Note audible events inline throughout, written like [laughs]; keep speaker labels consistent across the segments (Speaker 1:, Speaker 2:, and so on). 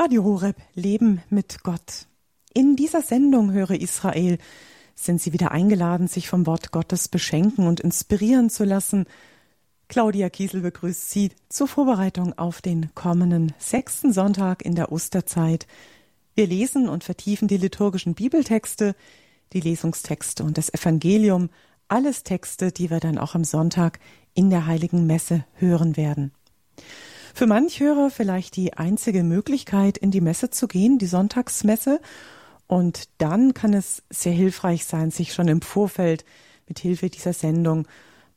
Speaker 1: Radio Horeb Leben mit Gott. In dieser Sendung Höre Israel sind Sie wieder eingeladen, sich vom Wort Gottes beschenken und inspirieren zu lassen. Claudia Kiesel begrüßt Sie zur Vorbereitung auf den kommenden sechsten Sonntag in der Osterzeit. Wir lesen und vertiefen die liturgischen Bibeltexte, die Lesungstexte und das Evangelium, alles Texte, die wir dann auch am Sonntag in der heiligen Messe hören werden. Für manch Hörer vielleicht die einzige Möglichkeit, in die Messe zu gehen, die Sonntagsmesse. Und dann kann es sehr hilfreich sein, sich schon im Vorfeld mit Hilfe dieser Sendung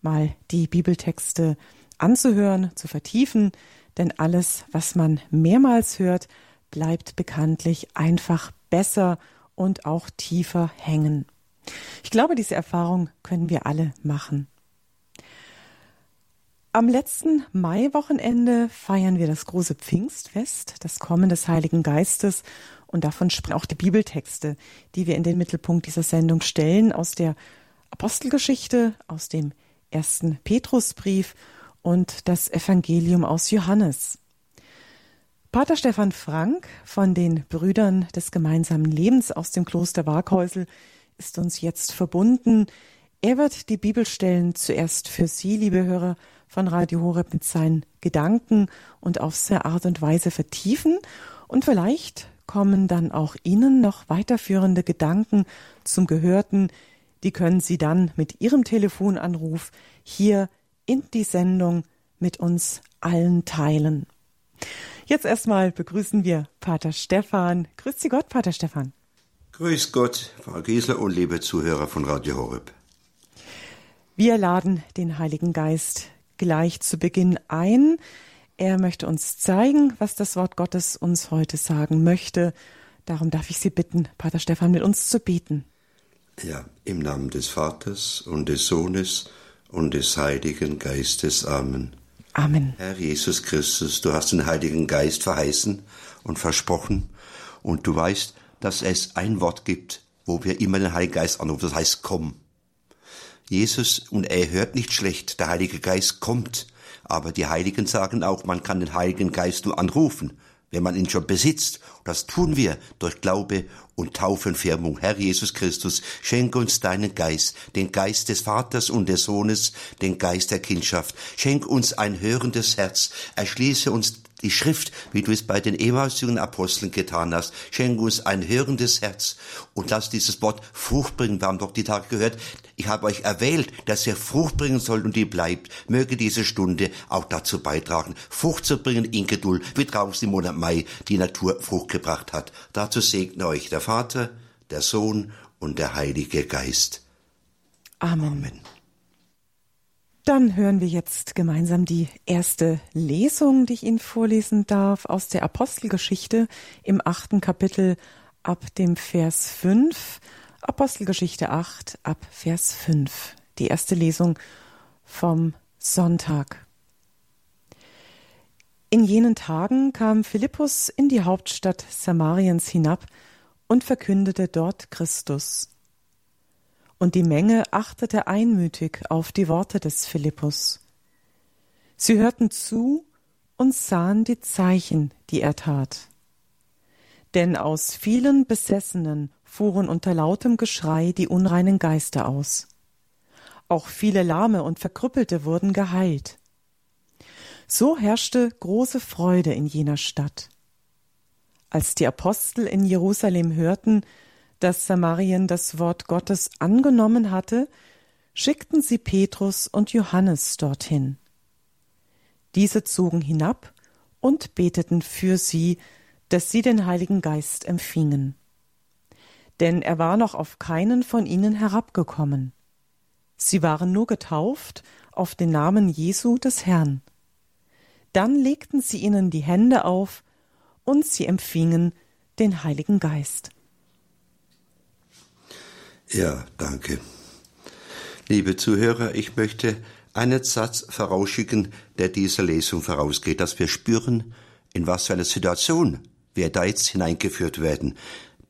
Speaker 1: mal die Bibeltexte anzuhören, zu vertiefen, denn alles, was man mehrmals hört, bleibt bekanntlich einfach besser und auch tiefer hängen. Ich glaube, diese Erfahrung können wir alle machen. Am letzten Maiwochenende feiern wir das große Pfingstfest, das Kommen des Heiligen Geistes. Und davon sprechen auch die Bibeltexte, die wir in den Mittelpunkt dieser Sendung stellen, aus der Apostelgeschichte, aus dem ersten Petrusbrief und das Evangelium aus Johannes. Pater Stefan Frank von den Brüdern des gemeinsamen Lebens aus dem Kloster Waghäusel ist uns jetzt verbunden. Er wird die Bibelstellen zuerst für Sie, liebe Hörer, von Radio Horeb mit seinen Gedanken und auf seine Art und Weise vertiefen. Und vielleicht kommen dann auch Ihnen noch weiterführende Gedanken zum Gehörten. Die können Sie dann mit Ihrem Telefonanruf hier in die Sendung mit uns allen teilen. Jetzt erstmal begrüßen wir Pater Stefan. Grüß Sie Gott, Pater Stefan.
Speaker 2: Grüß Gott, Frau Giesler und liebe Zuhörer von Radio Horeb.
Speaker 1: Wir laden den Heiligen Geist gleich zu Beginn ein. Er möchte uns zeigen, was das Wort Gottes uns heute sagen möchte. Darum darf ich Sie bitten, Pater Stefan, mit uns zu beten.
Speaker 2: Ja, im Namen des Vaters und des Sohnes und des Heiligen Geistes. Amen.
Speaker 1: Amen.
Speaker 2: Herr Jesus Christus, du hast den Heiligen Geist verheißen und versprochen und du weißt, dass es ein Wort gibt, wo wir immer den Heiligen Geist anrufen, das heißt komm. Jesus, und er hört nicht schlecht, der Heilige Geist kommt. Aber die Heiligen sagen auch, man kann den Heiligen Geist nur anrufen, wenn man ihn schon besitzt. Und das tun wir durch Glaube und Taufenfirmung. Herr Jesus Christus, schenke uns deinen Geist, den Geist des Vaters und des Sohnes, den Geist der Kindschaft. Schenk uns ein hörendes Herz. Erschließe uns die Schrift, wie du es bei den ehemaligen Aposteln getan hast. Schenke uns ein hörendes Herz und lass dieses Wort Frucht bringen. Wir haben doch die Tage gehört, ich habe euch erwählt, dass ihr Frucht bringen sollt und die bleibt. Möge diese Stunde auch dazu beitragen, Frucht zu bringen in Geduld, wie draußen im Monat Mai die Natur Frucht gebracht hat. Dazu segne euch der Vater, der Sohn und der Heilige Geist.
Speaker 1: Amen. Amen. Dann hören wir jetzt gemeinsam die erste Lesung, die ich Ihnen vorlesen darf, aus der Apostelgeschichte im achten Kapitel ab dem Vers 5. Apostelgeschichte 8 ab Vers 5. Die erste Lesung vom Sonntag. In jenen Tagen kam Philippus in die Hauptstadt Samariens hinab und verkündete dort Christus und die Menge achtete einmütig auf die Worte des Philippus. Sie hörten zu und sahen die Zeichen, die er tat. Denn aus vielen Besessenen fuhren unter lautem Geschrei die unreinen Geister aus. Auch viele Lahme und Verkrüppelte wurden geheilt. So herrschte große Freude in jener Stadt. Als die Apostel in Jerusalem hörten, dass Samarien das Wort Gottes angenommen hatte, schickten sie Petrus und Johannes dorthin. Diese zogen hinab und beteten für sie, dass sie den Heiligen Geist empfingen. Denn er war noch auf keinen von ihnen herabgekommen. Sie waren nur getauft auf den Namen Jesu des Herrn. Dann legten sie ihnen die Hände auf und sie empfingen den Heiligen Geist.
Speaker 2: Ja, danke. Liebe Zuhörer, ich möchte einen Satz vorausschicken, der dieser Lesung vorausgeht, dass wir spüren, in was für einer Situation wir da jetzt hineingeführt werden.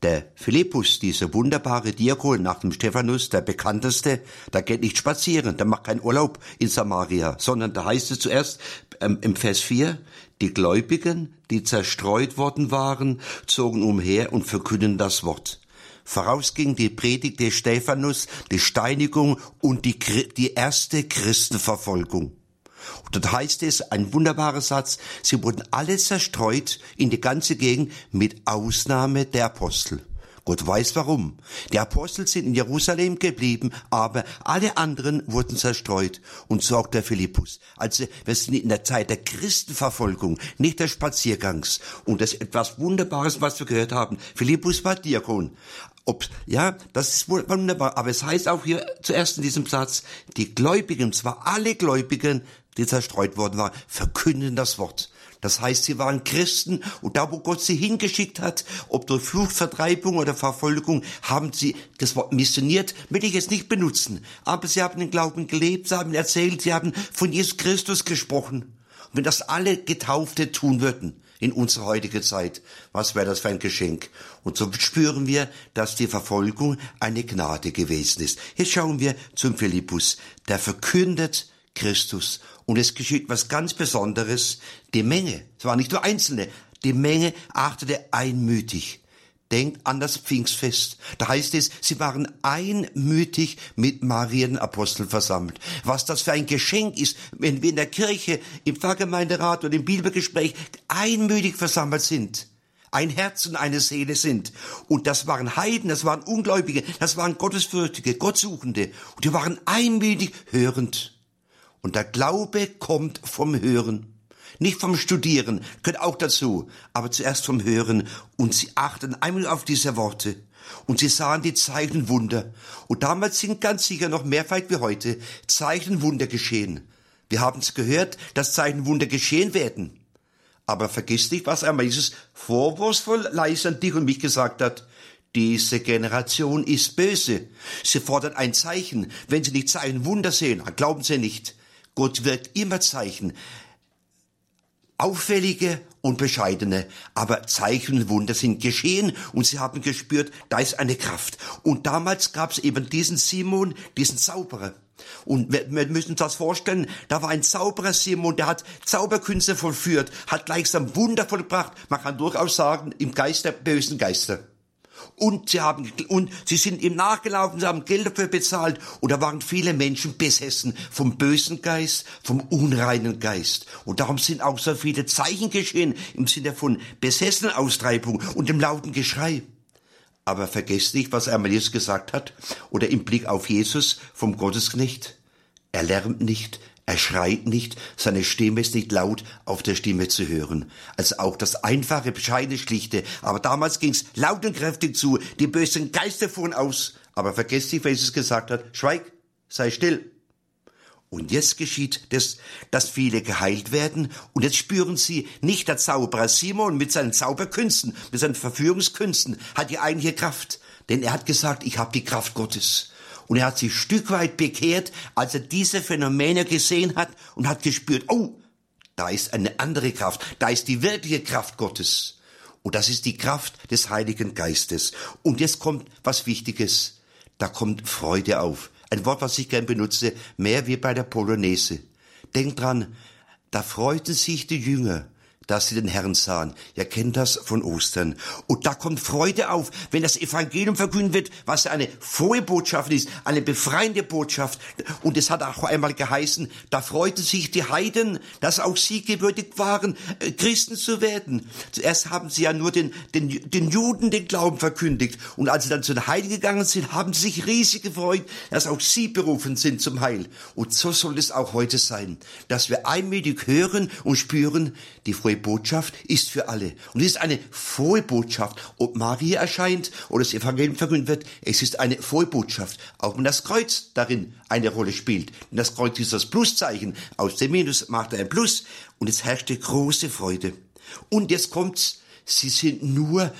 Speaker 2: Der Philippus, dieser wunderbare Diakon nach dem Stephanus, der bekannteste, der geht nicht spazieren, der macht keinen Urlaub in Samaria, sondern da heißt es zuerst ähm, im Vers 4, Die Gläubigen, die zerstreut worden waren, zogen umher und verkünden das Wort. Vorausging die Predigt des Stephanus, die Steinigung und die, die erste Christenverfolgung. Und dort heißt es, ein wunderbarer Satz, sie wurden alle zerstreut in die ganze Gegend mit Ausnahme der Apostel. Gott weiß warum. Die Apostel sind in Jerusalem geblieben, aber alle anderen wurden zerstreut. Und so auch der Philippus. Also wir sind in der Zeit der Christenverfolgung, nicht des Spaziergangs. Und das ist etwas Wunderbares, was wir gehört haben. Philippus war Diakon. Ob, ja, das ist wunderbar. Aber es heißt auch hier zuerst in diesem Satz, die Gläubigen, zwar alle Gläubigen, die zerstreut worden waren, verkünden das Wort. Das heißt, sie waren Christen und da, wo Gott sie hingeschickt hat, ob durch Flucht, Vertreibung oder Verfolgung, haben sie das Wort missioniert, will ich jetzt nicht benutzen. Aber sie haben den Glauben gelebt, sie haben erzählt, sie haben von Jesus Christus gesprochen. Und wenn das alle Getaufte tun würden, in unserer heutigen Zeit. Was wäre das für ein Geschenk? Und so spüren wir, dass die Verfolgung eine Gnade gewesen ist. Jetzt schauen wir zum Philippus. Der verkündet Christus. Und es geschieht was ganz Besonderes. Die Menge, es waren nicht nur Einzelne, die Menge achtete einmütig. Denkt an das Pfingstfest. Da heißt es, sie waren einmütig mit Marienaposteln versammelt. Was das für ein Geschenk ist, wenn wir in der Kirche, im Pfarrgemeinderat oder im Bibelgespräch einmütig versammelt sind ein Herz und eine Seele sind. Und das waren Heiden, das waren Ungläubige, das waren Gottesfürchtige, Gottsuchende. Und die waren einmütig hörend. Und der Glaube kommt vom Hören. Nicht vom Studieren, gehört auch dazu, aber zuerst vom Hören. Und sie achten einmal auf diese Worte. Und sie sahen die Zeichen Wunder. Und damals sind ganz sicher noch mehr vielleicht wie heute Zeichen Wunder geschehen. Wir haben es gehört, dass Zeichen Wunder geschehen werden. Aber vergiss nicht, was einmal Jesus vorwurfsvoll leise an dich und mich gesagt hat. Diese Generation ist böse. Sie fordert ein Zeichen. Wenn sie nicht Zeichen Wunder sehen, glauben sie nicht. Gott wirkt immer Zeichen. Auffällige und bescheidene, aber Zeichen und Wunder sind geschehen und sie haben gespürt, da ist eine Kraft. Und damals gab es eben diesen Simon, diesen Zauberer. Und wir, müssen uns das vorstellen, da war ein Zauberer Simon, der hat Zauberkünste vollführt, hat gleichsam Wunder vollbracht. Man kann durchaus sagen, im Geist der bösen Geister und sie haben, und sie sind ihm nachgelaufen, sie haben Geld dafür bezahlt und da waren viele Menschen besessen vom bösen Geist, vom unreinen Geist. Und darum sind auch so viele Zeichen geschehen im Sinne von Besessenaustreibung und dem lauten Geschrei. Aber vergesst nicht, was einmal Jesus gesagt hat, oder im Blick auf Jesus vom Gottesknecht. Er lärmt nicht, er schreit nicht, seine Stimme ist nicht laut auf der Stimme zu hören. Also auch das einfache, bescheidene, schlichte. Aber damals ging's laut und kräftig zu. Die bösen Geister fuhren aus. Aber vergesst nicht, wer Jesus gesagt hat. Schweig, sei still. Und jetzt geschieht das, dass viele geheilt werden. Und jetzt spüren sie, nicht der Zauberer Simon mit seinen Zauberkünsten, mit seinen Verführungskünsten hat die eigentliche Kraft. Denn er hat gesagt, ich habe die Kraft Gottes. Und er hat sich Stück weit bekehrt, als er diese Phänomene gesehen hat und hat gespürt, oh, da ist eine andere Kraft, da ist die wirkliche Kraft Gottes. Und das ist die Kraft des Heiligen Geistes. Und jetzt kommt was Wichtiges. Da kommt Freude auf. Ein Wort, was ich gern benutze, mehr wie bei der Polonaise. Denkt dran, da freuten sich die Jünger dass sie den Herrn sahen. Ihr kennt das von Ostern. Und da kommt Freude auf, wenn das Evangelium verkündet wird, was eine frohe Botschaft ist, eine befreiende Botschaft. Und es hat auch einmal geheißen, da freuten sich die Heiden, dass auch sie gewürdigt waren, äh, Christen zu werden. Zuerst haben sie ja nur den, den, den Juden den Glauben verkündigt. Und als sie dann zu den Heiden gegangen sind, haben sie sich riesig gefreut, dass auch sie berufen sind zum Heil. Und so soll es auch heute sein, dass wir einmütig hören und spüren, die frohe Botschaft ist für alle. Und es ist eine frohe Botschaft. Ob Maria erscheint oder das Evangelium verkündet wird, es ist eine frohe Botschaft. Auch wenn das Kreuz darin eine Rolle spielt. Denn das Kreuz ist das Pluszeichen. Aus dem Minus macht er ein Plus. Und es herrschte große Freude. Und jetzt kommt's. Sie sind nur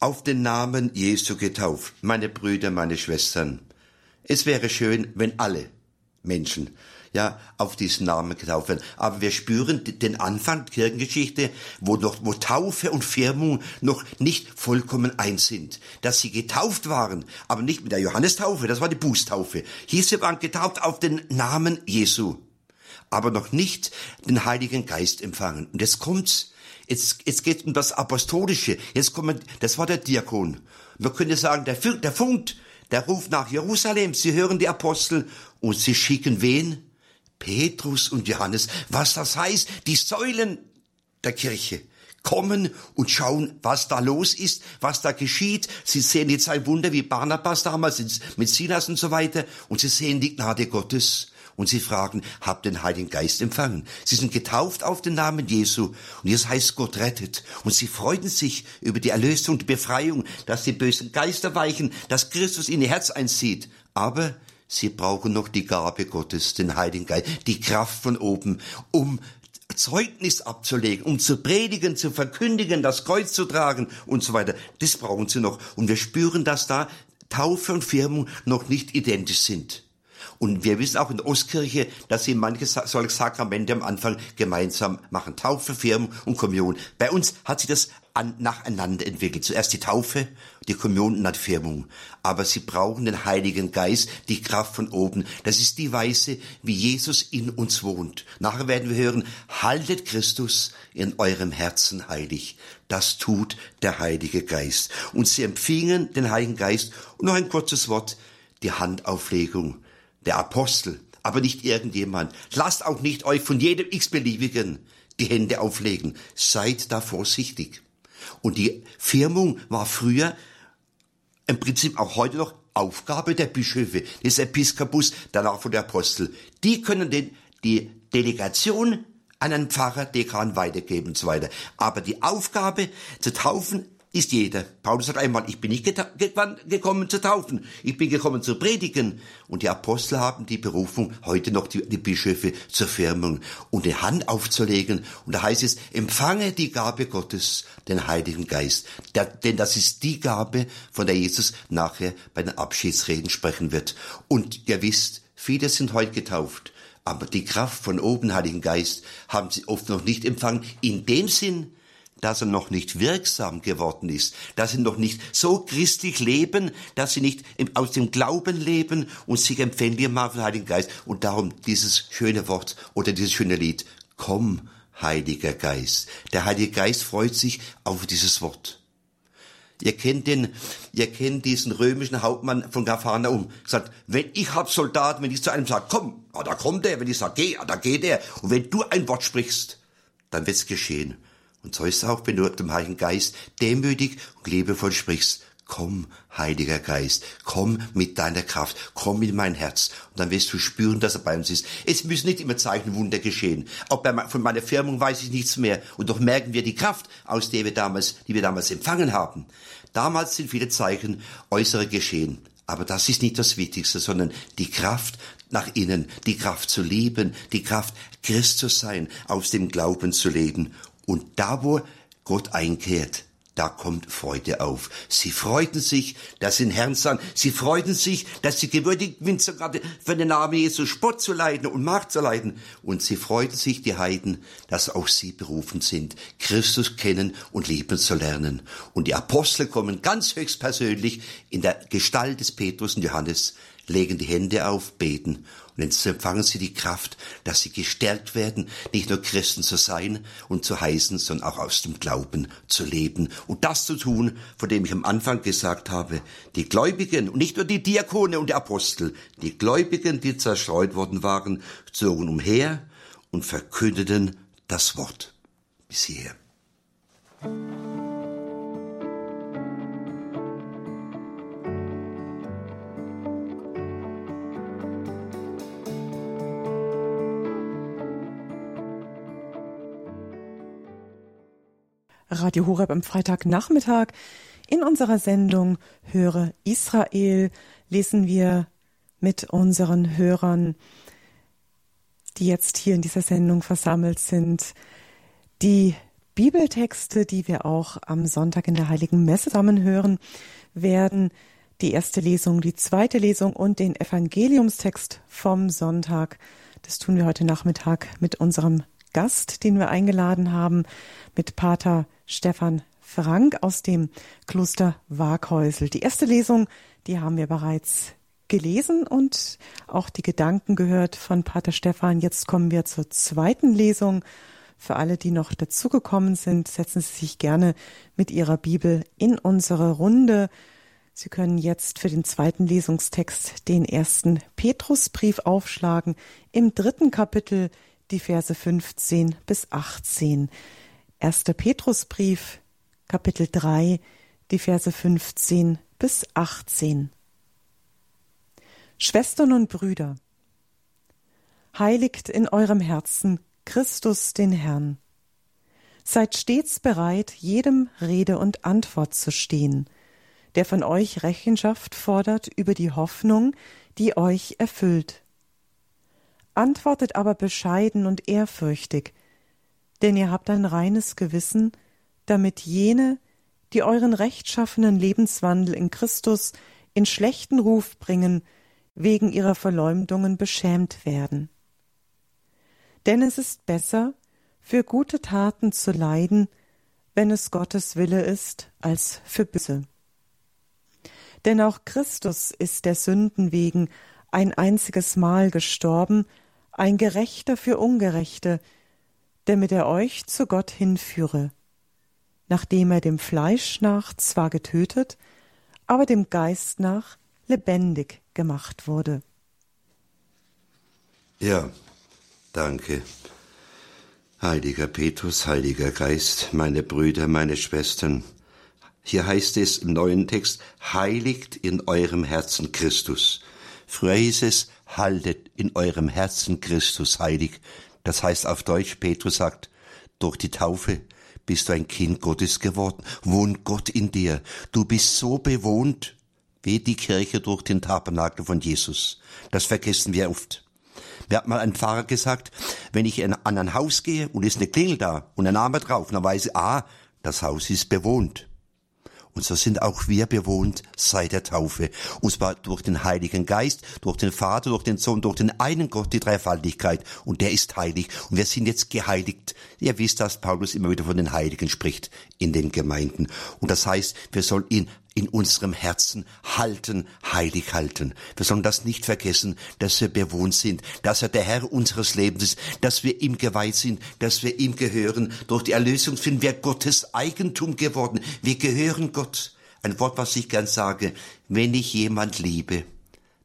Speaker 2: auf den Namen Jesu getauft. Meine Brüder, meine Schwestern. Es wäre schön, wenn alle Menschen ja, auf diesen Namen getauft werden. Aber wir spüren den Anfang der Kirchengeschichte, wo noch, wo Taufe und Firmung noch nicht vollkommen eins sind. Dass sie getauft waren, aber nicht mit der Johannestaufe, das war die Bußtaufe. Hier sie waren getauft auf den Namen Jesu. aber noch nicht den Heiligen Geist empfangen. Und jetzt kommt's. Jetzt, jetzt geht um das Apostolische. Jetzt kommt, das war der Diakon. Man könnte sagen, der, der funkt, der ruft nach Jerusalem. Sie hören die Apostel und sie schicken wen? Petrus und Johannes. Was das heißt, die Säulen der Kirche kommen und schauen, was da los ist, was da geschieht. Sie sehen jetzt ein Wunder wie Barnabas damals mit Silas und so weiter und sie sehen die Gnade Gottes und sie fragen, habt den Heiligen Geist empfangen? Sie sind getauft auf den Namen Jesu und jetzt heißt Gott rettet und sie freuten sich über die Erlösung, die Befreiung, dass die bösen Geister weichen, dass Christus in ihr Herz einzieht. Aber Sie brauchen noch die Gabe Gottes, den Heiligen Geist, die Kraft von oben, um Zeugnis abzulegen, um zu predigen, zu verkündigen, das Kreuz zu tragen und so weiter. Das brauchen sie noch. Und wir spüren, dass da Taufe und Firmung noch nicht identisch sind. Und wir wissen auch in der Ostkirche, dass sie manche solche Sakramente am Anfang gemeinsam machen. Taufe, Firmung und Kommunion. Bei uns hat sich das an, nacheinander entwickelt. Zuerst die Taufe, die Kommunion und dann die Firmung. Aber sie brauchen den Heiligen Geist, die Kraft von oben. Das ist die Weise, wie Jesus in uns wohnt. Nachher werden wir hören, haltet Christus in eurem Herzen heilig. Das tut der Heilige Geist. Und sie empfingen den Heiligen Geist. Und noch ein kurzes Wort, die Handauflegung der Apostel, aber nicht irgendjemand. Lasst auch nicht euch von jedem x-beliebigen die Hände auflegen. Seid da vorsichtig. Und die Firmung war früher im Prinzip auch heute noch Aufgabe der Bischöfe, des Episkopus, danach von der Apostel. Die können den, die Delegation an einen Pfarrer, Dekan weitergeben und so weiter. Aber die Aufgabe zu taufen ist jeder. Paulus sagt einmal, ich bin nicht gekommen zu taufen, ich bin gekommen zu predigen. Und die Apostel haben die Berufung, heute noch die, die Bischöfe zur Firmung und die Hand aufzulegen. Und da heißt es, empfange die Gabe Gottes, den Heiligen Geist. Der, denn das ist die Gabe, von der Jesus nachher bei den Abschiedsreden sprechen wird. Und ihr wisst, viele sind heute getauft. Aber die Kraft von oben, Heiligen Geist, haben sie oft noch nicht empfangen, in dem Sinn, dass er noch nicht wirksam geworden ist, dass sie noch nicht so christlich leben, dass sie nicht aus dem Glauben leben und sich empfänglich machen für den Heiligen Geist. Und darum dieses schöne Wort oder dieses schöne Lied, komm, Heiliger Geist. Der Heilige Geist freut sich auf dieses Wort. Ihr kennt den, ihr kennt diesen römischen Hauptmann von Gafarnaum. Sagt, wenn ich hab Soldaten, wenn ich zu einem sage, komm, ah, da kommt er. Wenn ich sage, geh, ah, da geht er. Und wenn du ein Wort sprichst, dann wird's geschehen. Und so ist es auch, du dem Heiligen Geist demütig und liebevoll sprichst. Komm, Heiliger Geist, komm mit deiner Kraft, komm in mein Herz. Und dann wirst du spüren, dass er bei uns ist. Es müssen nicht immer Zeichen Wunder geschehen. Auch bei, von meiner Firmung weiß ich nichts mehr. Und doch merken wir die Kraft, aus der wir damals, die wir damals empfangen haben. Damals sind viele Zeichen äußere geschehen. Aber das ist nicht das Wichtigste, sondern die Kraft nach innen, die Kraft zu lieben, die Kraft Christus sein, aus dem Glauben zu leben und da, wo Gott einkehrt, da kommt Freude auf. Sie freuten sich, dass sie den Herrn sahen. Sie freuten sich, dass sie gewürdigt sind, sogar für den Namen Jesu Spott zu leiden und Macht zu leiden. Und sie freuten sich, die Heiden, dass auch sie berufen sind, Christus kennen und lieben zu lernen. Und die Apostel kommen ganz höchstpersönlich in der Gestalt des Petrus und Johannes legen die Hände auf, beten und jetzt empfangen sie die Kraft, dass sie gestärkt werden, nicht nur Christen zu sein und zu heißen, sondern auch aus dem Glauben zu leben und das zu tun, von dem ich am Anfang gesagt habe, die Gläubigen und nicht nur die Diakone und die Apostel, die Gläubigen, die zerstreut worden waren, zogen umher und verkündeten das Wort bis hierher.
Speaker 1: Radio Horeb am Freitagnachmittag. In unserer Sendung Höre Israel lesen wir mit unseren Hörern, die jetzt hier in dieser Sendung versammelt sind, die Bibeltexte, die wir auch am Sonntag in der Heiligen Messe zusammen hören werden. Die erste Lesung, die zweite Lesung und den Evangeliumstext vom Sonntag. Das tun wir heute Nachmittag mit unserem Gast, den wir eingeladen haben, mit Pater Stefan Frank aus dem Kloster Waghäusel. Die erste Lesung, die haben wir bereits gelesen und auch die Gedanken gehört von Pater Stefan. Jetzt kommen wir zur zweiten Lesung. Für alle, die noch dazugekommen sind, setzen Sie sich gerne mit Ihrer Bibel in unsere Runde. Sie können jetzt für den zweiten Lesungstext den ersten Petrusbrief aufschlagen, im dritten Kapitel die Verse 15 bis 18. Erster Petrusbrief, Kapitel 3, die Verse 15 bis 18. Schwestern und Brüder, heiligt in eurem Herzen Christus den Herrn. Seid stets bereit, jedem Rede und Antwort zu stehen, der von euch Rechenschaft fordert über die Hoffnung, die euch erfüllt. Antwortet aber bescheiden und ehrfürchtig, denn ihr habt ein reines Gewissen, damit jene, die euren rechtschaffenen Lebenswandel in Christus in schlechten Ruf bringen, wegen ihrer Verleumdungen beschämt werden. Denn es ist besser, für gute Taten zu leiden, wenn es Gottes Wille ist, als für böse. Denn auch Christus ist der Sünden wegen ein einziges Mal gestorben, ein Gerechter für Ungerechte, damit er euch zu Gott hinführe, nachdem er dem Fleisch nach zwar getötet, aber dem Geist nach lebendig gemacht wurde.
Speaker 2: Ja, danke. Heiliger Petrus, Heiliger Geist, meine Brüder, meine Schwestern, hier heißt es im neuen Text, heiligt in eurem Herzen Christus. Früher hieß es, haltet in eurem Herzen Christus heilig. Das heißt auf Deutsch, Petrus sagt, durch die Taufe bist du ein Kind Gottes geworden, wohnt Gott in dir. Du bist so bewohnt wie die Kirche durch den Tabernakel von Jesus. Das vergessen wir oft. Mir hat mal ein Pfarrer gesagt, wenn ich an ein Haus gehe und ist eine Klingel da und ein Name drauf, dann weiß ich, ah, das Haus ist bewohnt. Und so sind auch wir bewohnt seit der Taufe. Und zwar durch den Heiligen Geist, durch den Vater, durch den Sohn, durch den einen Gott, die Dreifaltigkeit. Und der ist heilig. Und wir sind jetzt geheiligt. Ihr wisst, dass Paulus immer wieder von den Heiligen spricht in den Gemeinden. Und das heißt, wir sollen ihn in unserem Herzen halten, heilig halten. Wir sollen das nicht vergessen, dass wir bewohnt sind, dass er der Herr unseres Lebens ist, dass wir ihm geweiht sind, dass wir ihm gehören. Durch die Erlösung sind wir Gottes Eigentum geworden. Wir gehören Gott. Ein Wort, was ich gern sage. Wenn ich jemand liebe,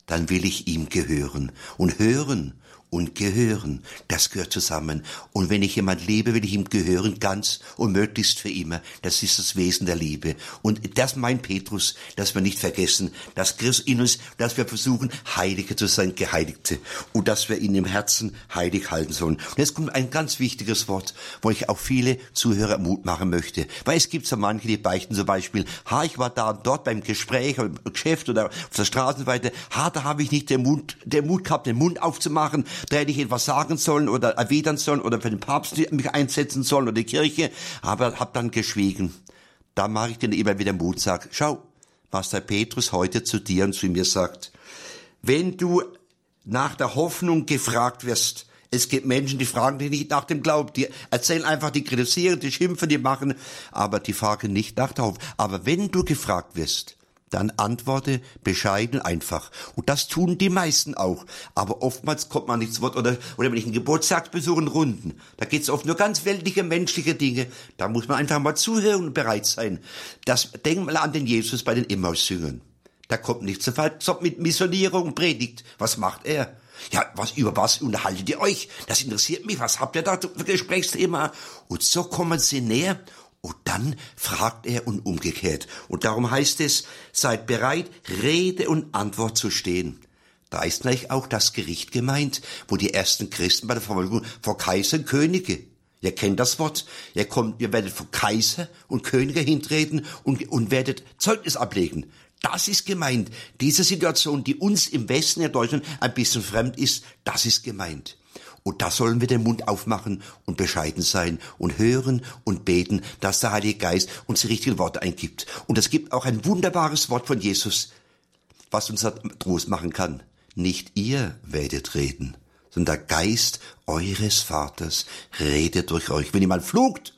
Speaker 2: dann will ich ihm gehören. Und hören und gehören. Das gehört zusammen. Und wenn ich jemand liebe, will ich ihm gehören, ganz und möglichst für immer. Das ist das Wesen der Liebe. Und das meint Petrus, dass wir nicht vergessen, dass Christus in uns, dass wir versuchen, Heilige zu sein, Geheiligte. Und dass wir ihn im Herzen heilig halten sollen. Und jetzt kommt ein ganz wichtiges Wort, wo ich auch viele Zuhörer Mut machen möchte. Weil es gibt so manche, die beichten zum Beispiel, ha, ich war da und dort beim Gespräch, im Geschäft oder auf der Straße und so weiter, ha, da habe ich nicht den Mut, den Mut gehabt, den Mund aufzumachen, da hätte ich etwas sagen sollen oder erwidern sollen oder für den Papst mich einsetzen sollen oder die Kirche, aber hab dann geschwiegen. Da mache ich den immer wieder Mut, sag, schau, was der Petrus heute zu dir und zu mir sagt. Wenn du nach der Hoffnung gefragt wirst, es gibt Menschen, die fragen dich nicht nach dem Glauben, die erzählen einfach, die kritisieren, die schimpfen, die machen, aber die fragen nicht nach der Hoffnung. Aber wenn du gefragt wirst, dann antworte bescheiden einfach. Und das tun die meisten auch. Aber oftmals kommt man nicht zu Wort. Oder, oder wenn ich einen Geburtstag besuche, in Runden, da geht es oft nur ganz weltliche, menschliche Dinge. Da muss man einfach mal zuhören und bereit sein. Das, denk mal an den Jesus bei den Emmaus-Jüngern. Da kommt nichts zu Fall, mit Missionierung, Predigt. Was macht er? Ja, was, über was unterhaltet ihr euch? Das interessiert mich. Was habt ihr da für Gesprächsthema? Und so kommen sie näher und dann fragt er und umgekehrt. Und darum heißt es, seid bereit, Rede und Antwort zu stehen. Da ist natürlich auch das Gericht gemeint, wo die ersten Christen bei der Verfolgung vor Kaiser und Könige. Ihr kennt das Wort. Ihr kommt, ihr werdet vor Kaiser und Könige hintreten und, und werdet Zeugnis ablegen. Das ist gemeint. Diese Situation, die uns im Westen der Deutschland ein bisschen fremd ist, das ist gemeint. Und da sollen wir den Mund aufmachen und bescheiden sein und hören und beten, dass der Heilige Geist uns die richtigen Worte eingibt. Und es gibt auch ein wunderbares Wort von Jesus, was uns Trost machen kann. Nicht ihr werdet reden, sondern der Geist eures Vaters redet durch euch. Wenn jemand flucht,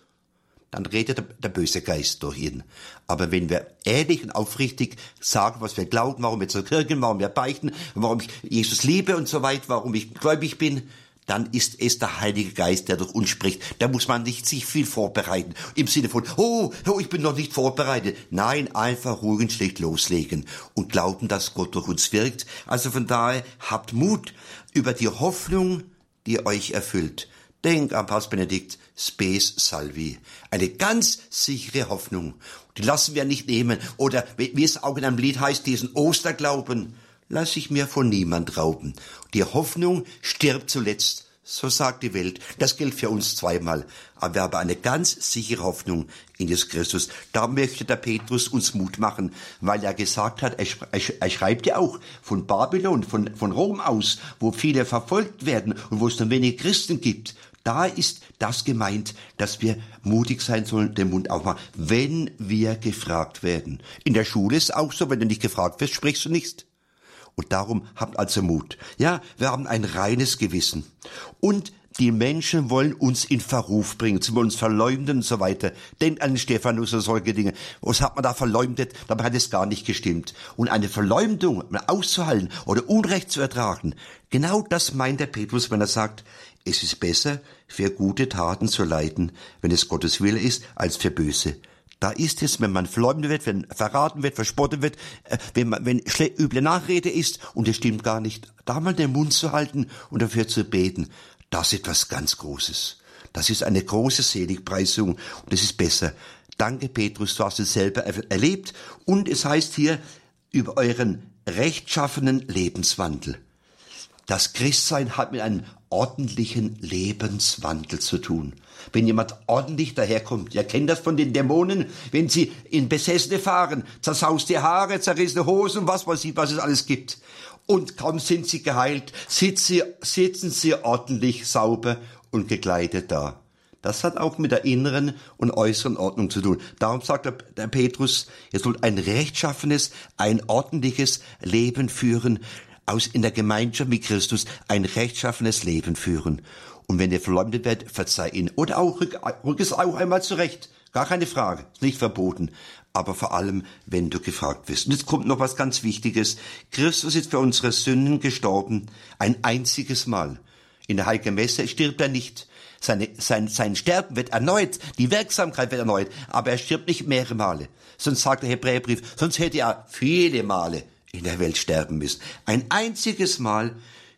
Speaker 2: dann redet der, böse Geist durch ihn. Aber wenn wir ehrlich und aufrichtig sagen, was wir glauben, warum wir zur Kirche warum wir beichten, warum ich Jesus liebe und so weiter, warum ich gläubig bin, dann ist es der Heilige Geist, der durch uns spricht. Da muss man nicht sich viel vorbereiten. Im Sinne von, oh, oh, ich bin noch nicht vorbereitet. Nein, einfach ruhig und schlicht loslegen und glauben, dass Gott durch uns wirkt. Also von daher habt Mut über die Hoffnung, die euch erfüllt. Denk an Papst Benedikt, Spes Salvi. Eine ganz sichere Hoffnung. Die lassen wir nicht nehmen. Oder wie es auch in einem Lied heißt, diesen Osterglauben lass ich mir von niemand rauben. Die Hoffnung stirbt zuletzt. So sagt die Welt. Das gilt für uns zweimal. Aber wir haben eine ganz sichere Hoffnung in Jesus Christus. Da möchte der Petrus uns Mut machen, weil er gesagt hat, er, schreibt ja auch von Babylon, von, von Rom aus, wo viele verfolgt werden und wo es nur wenig Christen gibt. Da ist das gemeint, dass wir mutig sein sollen, den Mund aufmachen, wenn wir gefragt werden. In der Schule ist auch so, wenn du nicht gefragt wirst, sprichst du nicht. Und darum habt also Mut. Ja, wir haben ein reines Gewissen. Und die Menschen wollen uns in Verruf bringen, sie wollen uns verleumden und so weiter. Denkt an den Stephanus und solche Dinge. Was hat man da verleumdet? Dabei hat es gar nicht gestimmt. Und eine Verleumdung auszuhalten oder Unrecht zu ertragen, genau das meint der Petrus, wenn er sagt, es ist besser, für gute Taten zu leiden, wenn es Gottes Wille ist, als für böse. Da ist es, wenn man verleumdet wird, wenn verraten wird, verspottet wird, äh, wenn, man, wenn üble Nachrede ist und es stimmt gar nicht, da mal den Mund zu halten und dafür zu beten, das ist etwas ganz Großes. Das ist eine große Seligpreisung und es ist besser. Danke, Petrus, du hast es selber erlebt und es heißt hier über euren rechtschaffenen Lebenswandel. Das Christsein hat mit einem ordentlichen Lebenswandel zu tun. Wenn jemand ordentlich daherkommt, ihr kennt das von den Dämonen, wenn sie in Besessene fahren, zersauste Haare, zerrissene Hosen, was weiß ich, was es alles gibt. Und kaum sind sie geheilt, sitzen, sitzen sie ordentlich sauber und gekleidet da. Das hat auch mit der inneren und äußeren Ordnung zu tun. Darum sagt der, der Petrus, ihr sollt ein rechtschaffenes, ein ordentliches Leben führen, aus in der Gemeinschaft mit Christus ein rechtschaffenes Leben führen. Und wenn ihr verleumdet werdet, verzeih ihn. Oder auch rück, rück es auch einmal zurecht. Gar keine Frage. Ist nicht verboten. Aber vor allem, wenn du gefragt wirst. Und jetzt kommt noch was ganz Wichtiges. Christus ist für unsere Sünden gestorben. Ein einziges Mal. In der Heiligen Messe stirbt er nicht. Seine, sein, sein Sterben wird erneut, die Wirksamkeit wird erneut, aber er stirbt nicht mehrere Male. Sonst sagt der Hebräerbrief, sonst hätte er viele Male in der Welt sterben müssen. Ein einziges Mal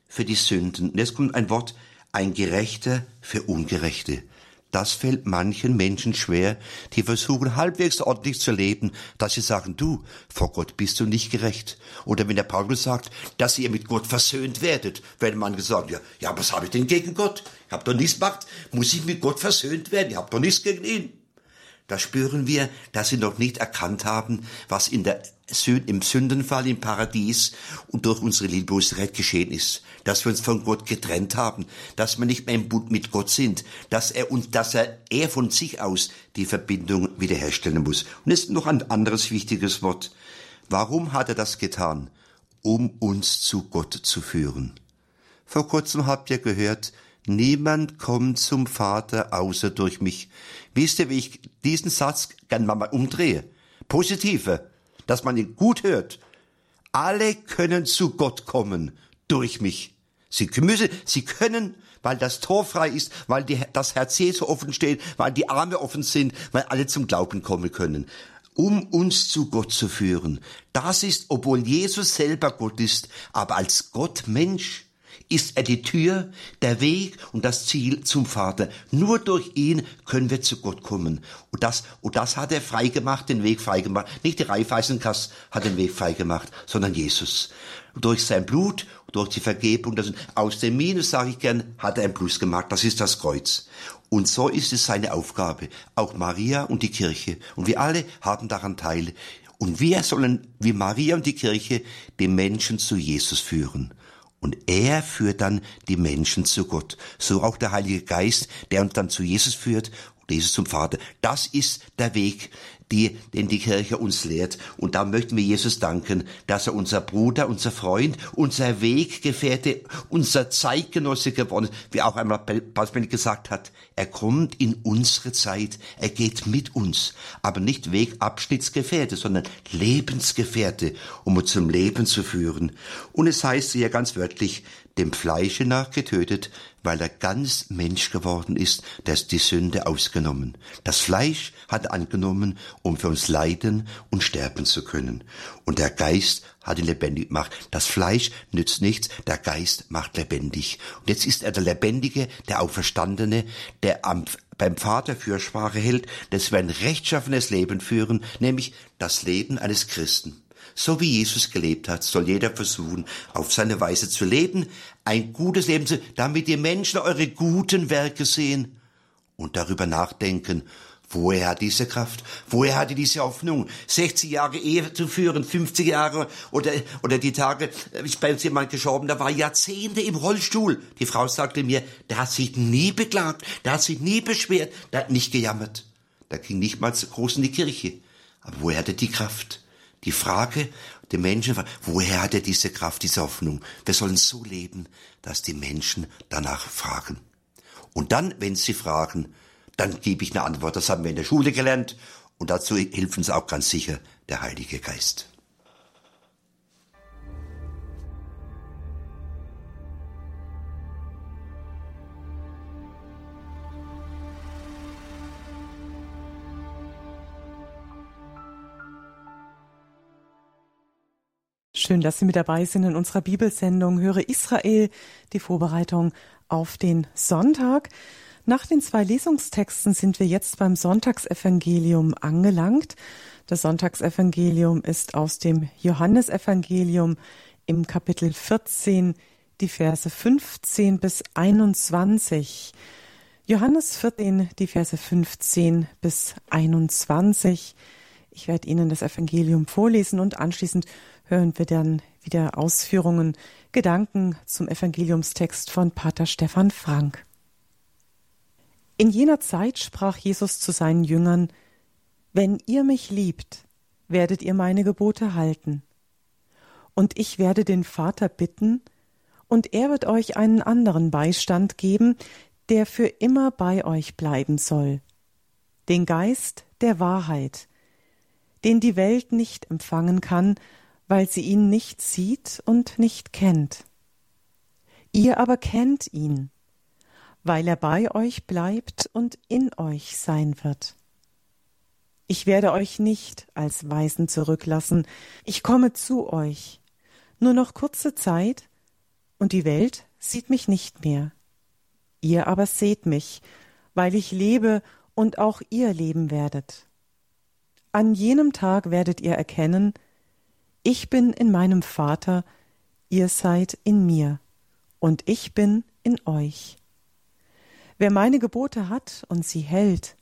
Speaker 2: für die Sünden. Und jetzt kommt ein Wort, ein Gerechter für Ungerechte. Das fällt manchen Menschen schwer, die versuchen halbwegs ordentlich zu leben, dass sie sagen, du, vor Gott bist du nicht gerecht. Oder wenn der Paulus sagt, dass ihr mit Gott versöhnt werdet, wenn man gesagt, ja, ja, was habe ich denn gegen Gott? Ich habe doch nichts gemacht, muss ich mit Gott versöhnt werden, ich habe doch nichts gegen ihn. Da spüren wir, dass sie noch nicht erkannt haben, was in der im Sündenfall im Paradies und durch unsere Lieblosigkeit geschehen ist, dass wir uns von Gott getrennt haben, dass wir nicht mehr im Bund mit Gott sind, dass er uns, dass er, er von sich aus die Verbindung wiederherstellen muss. Und es ist noch ein anderes wichtiges Wort. Warum hat er das getan? Um uns zu Gott zu führen. Vor kurzem habt ihr gehört, niemand kommt zum Vater außer durch mich. Wisst ihr, wie ich diesen Satz gern mal umdrehe? Positive dass man ihn gut hört. Alle können zu Gott kommen durch mich. Sie müssen, sie können, weil das Tor frei ist, weil die, das Herz Jesu offen steht, weil die Arme offen sind, weil alle zum Glauben kommen können. Um uns zu Gott zu führen. Das ist, obwohl Jesus selber Gott ist, aber als Gott Mensch ist er die Tür, der Weg und das Ziel zum Vater. Nur durch ihn können wir zu Gott kommen. Und das, und das hat er freigemacht, den Weg freigemacht. Nicht die Reifeisenkasse hat den Weg freigemacht, sondern Jesus. Und durch sein Blut, durch die Vergebung, das, aus dem Minus, sage ich gern, hat er ein Plus gemacht. Das ist das Kreuz. Und so ist es seine Aufgabe. Auch Maria und die Kirche. Und wir alle haben daran teil. Und wir sollen, wie Maria und die Kirche, die Menschen zu Jesus führen. Und er führt dann die Menschen zu Gott. So auch der Heilige Geist, der uns dann zu Jesus führt und Jesus zum Vater. Das ist der Weg, die, den die Kirche uns lehrt. Und da möchten wir Jesus danken, dass er unser Bruder, unser Freund, unser Weggefährte, unser Zeitgenosse geworden ist. Wie auch einmal Paulus gesagt hat, er kommt in unsere Zeit, er geht mit uns, aber nicht Wegabschnittsgefährte, sondern Lebensgefährte, um uns zum Leben zu führen. Und es heißt hier ganz wörtlich, dem Fleische nach getötet, weil er ganz Mensch geworden ist, der ist die Sünde ausgenommen. Das Fleisch hat angenommen, um für uns leiden und sterben zu können. Und der Geist hat ihn lebendig gemacht. Das Fleisch nützt nichts, der Geist macht lebendig. Und jetzt ist er der Lebendige, der Auferstandene, der am, beim Vater Fürsprache hält, dass wir ein rechtschaffenes Leben führen, nämlich das Leben eines Christen. So wie Jesus gelebt hat, soll jeder versuchen, auf seine Weise zu leben, ein gutes Leben zu, damit die Menschen eure guten Werke sehen und darüber nachdenken, woher hat diese Kraft? Woher hatte diese Hoffnung? 60 Jahre Ehe zu führen, 50 Jahre oder, oder die Tage, ist bei uns jemand gestorben, da war Jahrzehnte im Rollstuhl. Die Frau sagte mir, der hat sich nie beklagt, der hat sich nie beschwert, der hat nicht gejammert. Der ging nicht mal so groß in die Kirche. Aber woher hatte die Kraft? Die Frage der Menschen, woher hat er diese Kraft, diese Hoffnung? Wir sollen so leben, dass die Menschen danach fragen. Und dann, wenn sie fragen, dann gebe ich eine Antwort. Das haben wir in der Schule gelernt. Und dazu hilft uns auch ganz sicher der Heilige Geist.
Speaker 1: Schön, dass Sie mit dabei sind in unserer Bibelsendung Höre Israel, die Vorbereitung auf den Sonntag. Nach den zwei Lesungstexten sind wir jetzt beim Sonntagsevangelium angelangt. Das Sonntagsevangelium ist aus dem Johannesevangelium im Kapitel 14, die Verse 15 bis 21. Johannes 14, die Verse 15 bis 21. Ich werde Ihnen das Evangelium vorlesen und anschließend hören wir dann wieder Ausführungen, Gedanken zum Evangeliumstext von Pater Stefan Frank. In jener Zeit sprach Jesus zu seinen Jüngern, Wenn ihr mich liebt, werdet ihr meine Gebote halten. Und ich werde den Vater bitten, und er wird euch einen anderen Beistand geben, der für immer bei euch bleiben soll, den Geist der Wahrheit, den die Welt nicht empfangen kann, weil sie ihn nicht sieht und nicht kennt. Ihr aber kennt ihn, weil er bei euch bleibt und in euch sein wird. Ich werde euch nicht als Weisen zurücklassen, ich komme zu euch, nur noch kurze Zeit, und die Welt sieht mich nicht mehr. Ihr aber seht mich, weil ich lebe und auch ihr leben werdet. An jenem Tag werdet ihr erkennen, ich bin in meinem Vater, ihr seid in mir, und ich bin in euch. Wer meine Gebote hat und sie hält,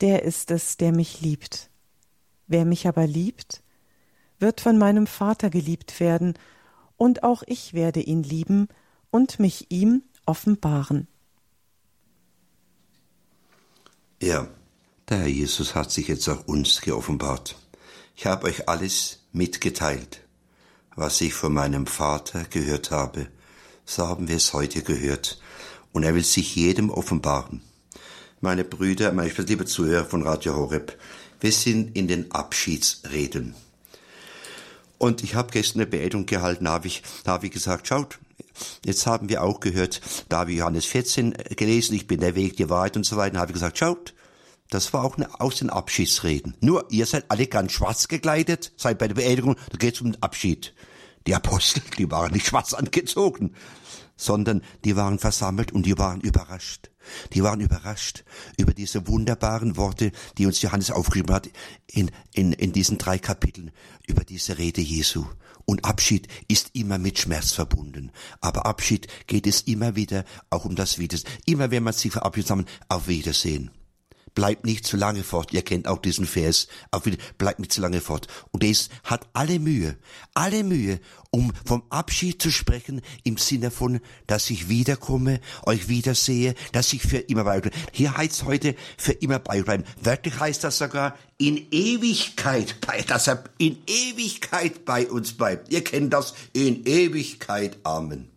Speaker 1: der ist es, der mich liebt. Wer mich aber liebt, wird von meinem Vater geliebt werden, und auch ich werde ihn lieben und mich ihm offenbaren.
Speaker 2: Ja, der Herr Jesus hat sich jetzt auch uns geoffenbart. Ich habe euch alles mitgeteilt. Was ich von meinem Vater gehört habe, so haben wir es heute gehört. Und er will sich jedem offenbaren. Meine Brüder, meine liebe Zuhörer von Radio Horeb, wir sind in den Abschiedsreden. Und ich habe gestern eine Beerdigung gehalten, habe ich, da habe ich gesagt, schaut, jetzt haben wir auch gehört, da habe ich Johannes 14 gelesen, ich bin der Weg, die Wahrheit und so weiter, habe ich gesagt, schaut, das war auch eine, aus den Abschiedsreden. Nur, ihr seid alle ganz schwarz gekleidet, seid bei der Beerdigung, da geht's um den Abschied. Die Apostel, die waren nicht schwarz angezogen, sondern die waren versammelt und die waren überrascht. Die waren überrascht über diese wunderbaren Worte, die uns Johannes aufgeschrieben hat in, in, in diesen drei Kapiteln über diese Rede Jesu. Und Abschied ist immer mit Schmerz verbunden. Aber Abschied geht es immer wieder auch um das Wiedersehen. Immer wenn man sich verabschiedet, auf Wiedersehen. Bleibt nicht zu lange fort. Ihr kennt auch diesen Vers. Auch wieder, bleibt nicht zu lange fort. Und es hat alle Mühe, alle Mühe, um vom Abschied zu sprechen im Sinne von, dass ich wiederkomme, euch wiedersehe, dass ich für immer bleibe. Hier heißt heute für immer beibleiben. Wörtlich heißt das sogar in Ewigkeit bei, dass er in Ewigkeit bei uns bleibt. Ihr kennt das, in Ewigkeit. Amen.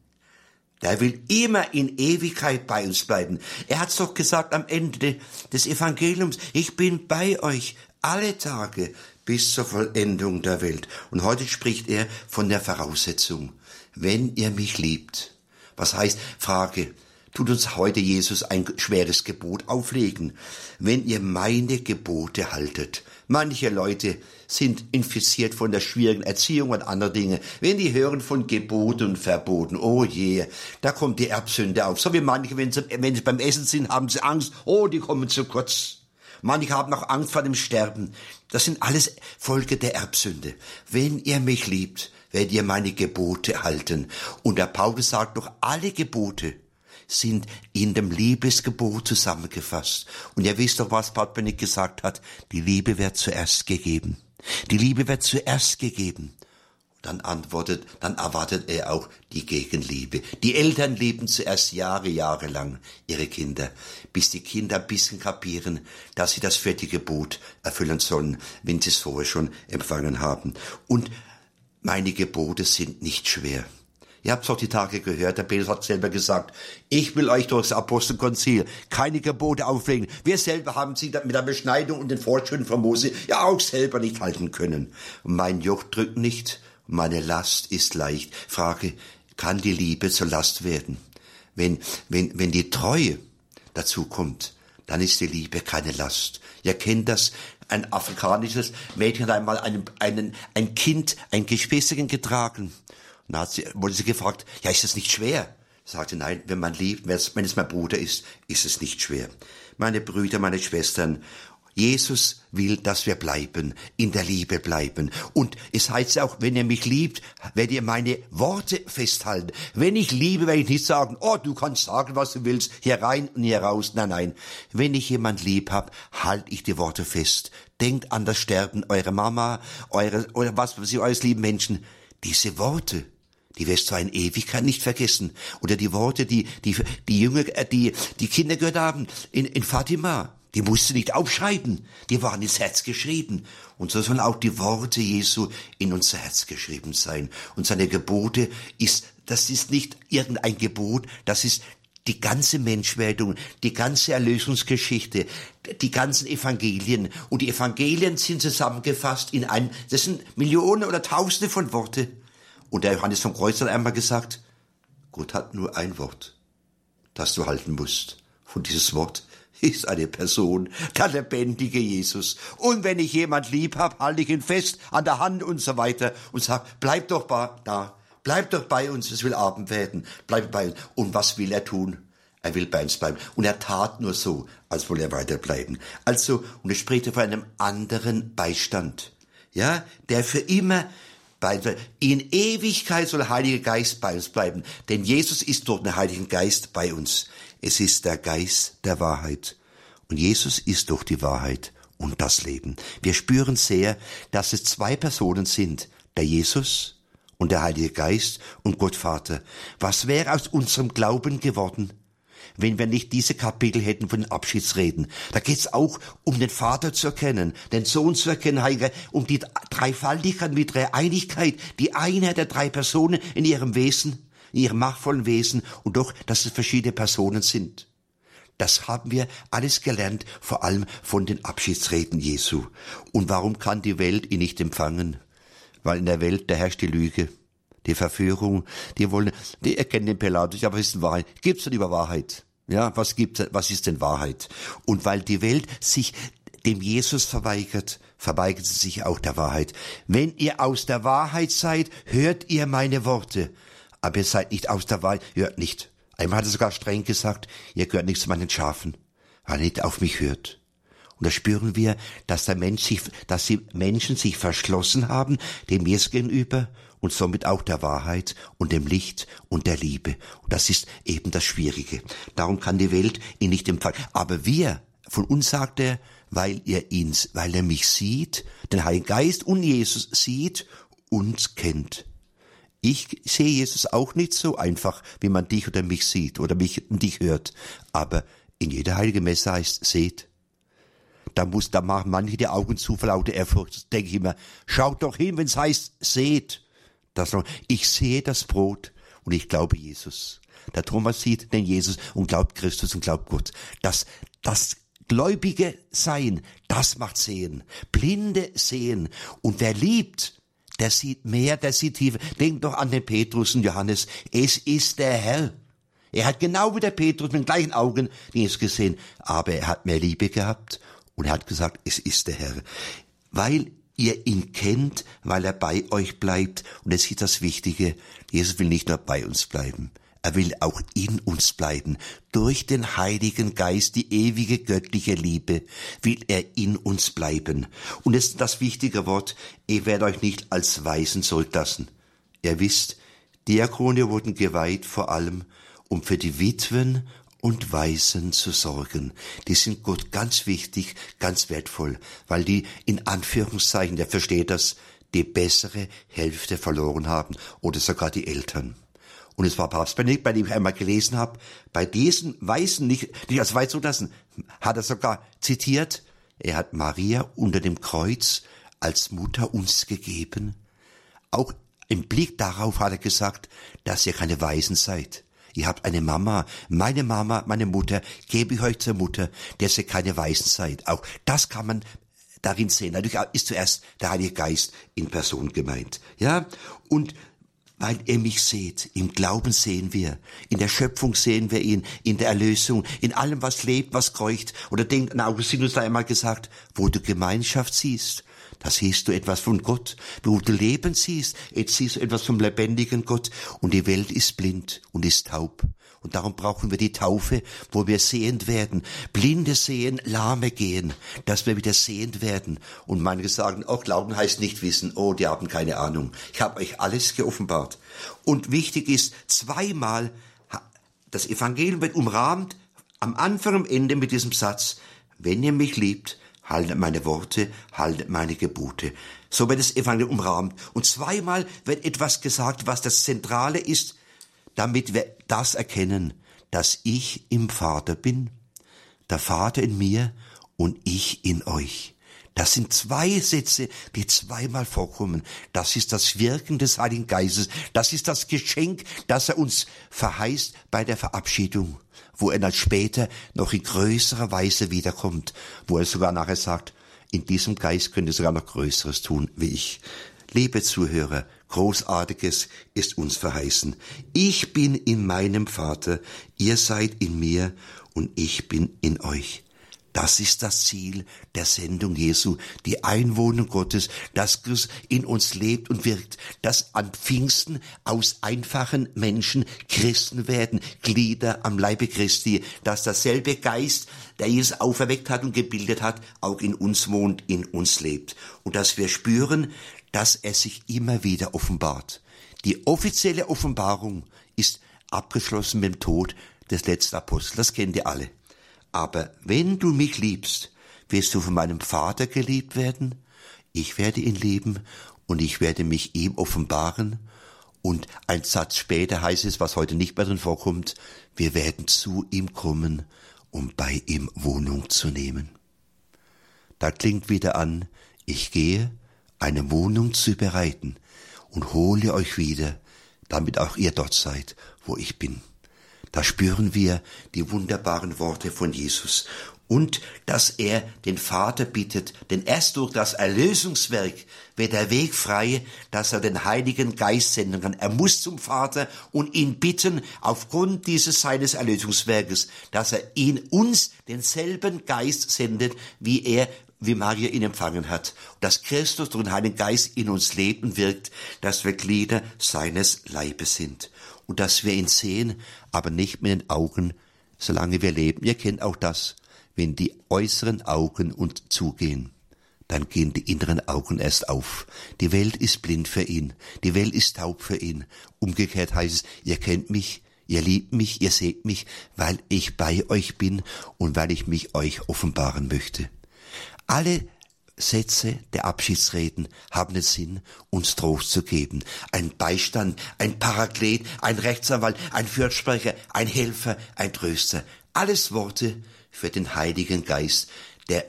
Speaker 2: Der will immer in Ewigkeit bei uns bleiben. Er hat's doch gesagt am Ende des Evangeliums, ich bin bei euch alle Tage bis zur Vollendung der Welt. Und heute spricht er von der Voraussetzung, wenn ihr mich liebt. Was heißt, Frage, tut uns heute Jesus ein schweres Gebot auflegen, wenn ihr meine Gebote haltet. Manche Leute sind infiziert von der schwierigen Erziehung und anderen Dinge. Wenn die hören von Geboten und Verboten, oh je, da kommt die Erbsünde auf. So wie manche, wenn sie, wenn sie beim Essen sind, haben sie Angst, oh, die kommen zu kurz. Manche haben auch Angst vor dem Sterben. Das sind alles Folge der Erbsünde. Wenn ihr mich liebt, werdet ihr meine Gebote halten. Und der Paulus sagt doch, alle Gebote sind in dem Liebesgebot zusammengefasst. Und ihr wisst doch, was Patrick gesagt hat. Die Liebe wird zuerst gegeben. Die Liebe wird zuerst gegeben. Dann antwortet, dann erwartet er auch die Gegenliebe. Die Eltern lieben zuerst Jahre, Jahre lang ihre Kinder, bis die Kinder ein bisschen kapieren, dass sie das vierte Gebot erfüllen sollen, wenn sie es vorher schon empfangen haben. Und meine Gebote sind nicht schwer. Ihr habt doch die Tage gehört, der Petrus hat selber gesagt, ich will euch durchs Apostelkonzil keine Gebote auflegen. Wir selber haben sie mit der Beschneidung und den Fortschritten von Mose ja auch selber nicht halten können. Mein Joch drückt nicht, meine Last ist leicht. Frage, kann die Liebe zur Last werden? Wenn, wenn, wenn die Treue dazu kommt, dann ist die Liebe keine Last. Ihr kennt das, ein afrikanisches Mädchen hat einmal einen, einen, ein Kind, ein Gespäßigen getragen. Und dann hat sie, wurde sie gefragt, ja, ist das nicht schwer? sagte, nein, wenn man liebt, wenn es, mein Bruder ist, ist es nicht schwer. Meine Brüder, meine Schwestern, Jesus will, dass wir bleiben, in der Liebe bleiben. Und es heißt auch, wenn ihr mich liebt, werdet ihr meine Worte festhalten. Wenn ich liebe, werde ich nicht sagen, oh, du kannst sagen, was du willst, hier rein und hier raus. Nein, nein. Wenn ich jemand lieb hab, halte ich die Worte fest. Denkt an das Sterben eurer Mama, eure, oder was sie eures lieben Menschen. Diese Worte, die wirst du in Ewigkeit nicht vergessen. Oder die Worte, die die die Jünger, äh, die die Kinder gehört haben in, in Fatima. Die musste nicht aufschreiben, die waren ins Herz geschrieben. Und so sollen auch die Worte Jesu in unser Herz geschrieben sein. Und seine Gebote ist, das ist nicht irgendein Gebot, das ist die ganze Menschwerdung, die ganze Erlösungsgeschichte, die ganzen Evangelien. Und die Evangelien sind zusammengefasst in ein, das sind Millionen oder Tausende von Worte. Und der Johannes vom Kreuz hat einmal gesagt, Gott hat nur ein Wort, das du halten musst. Und dieses Wort ist eine Person, der lebendige Jesus. Und wenn ich jemand lieb hab, halte ich ihn fest an der Hand und so weiter und sag, bleib doch da, bleib doch bei uns, es will Abend werden, bleib bei uns. Und was will er tun? Er will bei uns bleiben. Und er tat nur so, als wolle er weiterbleiben. Also, und er spricht von einem anderen Beistand. Ja, der für immer in Ewigkeit soll der Heilige Geist bei uns bleiben, denn Jesus ist durch den Heiligen Geist bei uns. Es ist der Geist der Wahrheit. Und Jesus ist durch die Wahrheit und das Leben. Wir spüren sehr, dass es zwei Personen sind, der Jesus und der Heilige Geist und Gott Vater. Was wäre aus unserem Glauben geworden, wenn wir nicht diese Kapitel hätten von den Abschiedsreden. Da geht's auch um den Vater zu erkennen, den Sohn zu erkennen, Heilige, um die Dreifaltigkeit mit Dreieinigkeit, die Einheit der drei Personen in ihrem Wesen, in ihrem machtvollen Wesen und doch, dass es verschiedene Personen sind. Das haben wir alles gelernt, vor allem von den Abschiedsreden Jesu. Und warum kann die Welt ihn nicht empfangen? Weil in der Welt, da herrscht die Lüge die Verführung, die wollen, die erkennen den Pilatus, aber was ist Wahrheit? Gibt's denn über Wahrheit? Ja, was gibt, was ist denn Wahrheit? Und weil die Welt sich dem Jesus verweigert, verweigert sie sich auch der Wahrheit. Wenn ihr aus der Wahrheit seid, hört ihr meine Worte. Aber ihr seid nicht aus der Wahrheit, hört nicht. Einmal hat er sogar streng gesagt, ihr gehört nicht zu meinen Schafen, weil ihr nicht auf mich hört. Und da spüren wir, dass der Mensch sich, dass die Menschen sich verschlossen haben dem Jesus gegenüber und somit auch der Wahrheit und dem Licht und der Liebe. Und das ist eben das Schwierige. Darum kann die Welt ihn nicht empfangen. Aber wir von uns sagt er, weil er ihn, weil er mich sieht, den Heiligen Geist und Jesus sieht und kennt. Ich sehe Jesus auch nicht so einfach, wie man dich oder mich sieht oder mich und dich hört. Aber in jeder heiligen Messe heißt, seht. Da muss, da machen manche die Augen zu vor lauter Ehrfurcht. Denke ich immer, schaut doch hin, wenn es heißt, seht. Das, ich sehe das Brot und ich glaube Jesus. Der Thomas sieht den Jesus und glaubt Christus und glaubt Gott. Das, das gläubige Sein, das macht sehen. Blinde sehen. Und wer liebt, der sieht mehr, der sieht tiefer. Denkt doch an den Petrus und Johannes. Es ist der Herr. Er hat genau wie der Petrus mit den gleichen Augen Jesus gesehen, aber er hat mehr Liebe gehabt und er hat gesagt, es ist der Herr. Weil ihr ihn kennt, weil er bei euch bleibt. Und es ist das Wichtige, Jesus will nicht nur bei uns bleiben. Er will auch in uns bleiben. Durch den Heiligen Geist, die ewige göttliche Liebe, will er in uns bleiben. Und es ist das wichtige Wort, ihr werdet euch nicht als Weisen zurücklassen. Ihr wisst, Diakone wurden geweiht vor allem, um für die Witwen und Waisen zu sorgen. Die sind Gott ganz wichtig, ganz wertvoll, weil die in Anführungszeichen, der versteht das, die bessere Hälfte verloren haben oder sogar die Eltern. Und es war Papst Benedikt, bei dem ich einmal gelesen habe, bei diesen Weißen, nicht, nicht als Weiß zulassen, hat er sogar zitiert, er hat Maria unter dem Kreuz als Mutter uns gegeben. Auch im Blick darauf hat er gesagt, dass ihr keine Weisen seid. Ihr habt eine Mama, meine Mama, meine Mutter, gebe ich euch zur Mutter, dass ihr keine Weisen seid. Auch das kann man darin sehen. Natürlich ist zuerst der Heilige Geist in Person gemeint. Ja? Und weil ihr mich seht. Im Glauben sehen wir. In der Schöpfung sehen wir ihn. In der Erlösung. In allem, was lebt, was kreucht. Oder denkt, Augustinus da einmal gesagt, wo du Gemeinschaft siehst, da siehst du etwas von Gott. Wo du Leben siehst, jetzt siehst du etwas vom lebendigen Gott. Und die Welt ist blind und ist taub. Und darum brauchen wir die Taufe, wo wir sehend werden. Blinde sehen, Lahme gehen, dass wir wieder sehend werden. Und manche sagen, oh, Glauben heißt nicht wissen. Oh, die haben keine Ahnung. Ich habe euch alles geoffenbart. Und wichtig ist, zweimal, das Evangelium wird umrahmt, am Anfang und Ende mit diesem Satz, wenn ihr mich liebt, haltet meine Worte, haltet meine Gebote. So wird das Evangelium umrahmt. Und zweimal wird etwas gesagt, was das Zentrale ist, damit wir das erkennen, dass ich im Vater bin, der Vater in mir und ich in euch. Das sind zwei Sätze, die zweimal vorkommen. Das ist das Wirken des Heiligen Geistes. Das ist das Geschenk, das er uns verheißt bei der Verabschiedung, wo er dann später noch in größerer Weise wiederkommt, wo er sogar nachher sagt, in diesem Geist könnt ihr sogar noch Größeres tun wie ich. Liebe Zuhörer, Großartiges ist uns verheißen. Ich bin in meinem Vater, ihr seid in mir und ich bin in euch. Das ist das Ziel der Sendung Jesu, die Einwohnung Gottes, dass Christus in uns lebt und wirkt, dass an Pfingsten aus einfachen Menschen Christen werden, Glieder am Leibe Christi, dass derselbe Geist, der Jesus auferweckt hat und gebildet hat, auch in uns wohnt, in uns lebt. Und dass wir spüren, dass er sich immer wieder offenbart. Die offizielle Offenbarung ist abgeschlossen mit dem Tod des letzten Apostels. Das kennt ihr alle. Aber wenn du mich liebst, wirst du von meinem Vater geliebt werden, ich werde ihn lieben und ich werde mich ihm offenbaren. Und ein Satz später heißt es, was heute nicht mehr drin vorkommt, wir werden zu ihm kommen, um bei ihm Wohnung zu nehmen. Da klingt wieder an, ich gehe, eine Wohnung zu bereiten und hole euch wieder, damit auch ihr dort seid, wo ich bin. Da spüren wir die wunderbaren Worte von Jesus. Und dass er den Vater bittet, denn erst durch das Erlösungswerk wird der Weg frei, dass er den Heiligen Geist senden kann. Er muss zum Vater und ihn bitten, aufgrund dieses seines Erlösungswerkes, dass er ihn uns denselben Geist sendet, wie er wie Maria ihn empfangen hat, dass Christus durch den Heiligen Geist in uns lebt und wirkt, dass wir Glieder seines Leibes sind und dass wir ihn sehen, aber nicht mit den Augen, solange wir leben. Ihr kennt auch das, wenn die äußeren Augen uns zugehen, dann gehen die inneren Augen erst auf. Die Welt ist blind für ihn, die Welt ist taub für ihn. Umgekehrt heißt es, ihr kennt mich, Ihr liebt mich, ihr seht mich, weil ich bei euch bin und weil ich mich euch offenbaren möchte. Alle Sätze der Abschiedsreden haben den Sinn, uns Trost zu geben. Ein Beistand, ein Paraklet, ein Rechtsanwalt, ein Fürsprecher, ein Helfer, ein Tröster. Alles Worte für den Heiligen Geist, der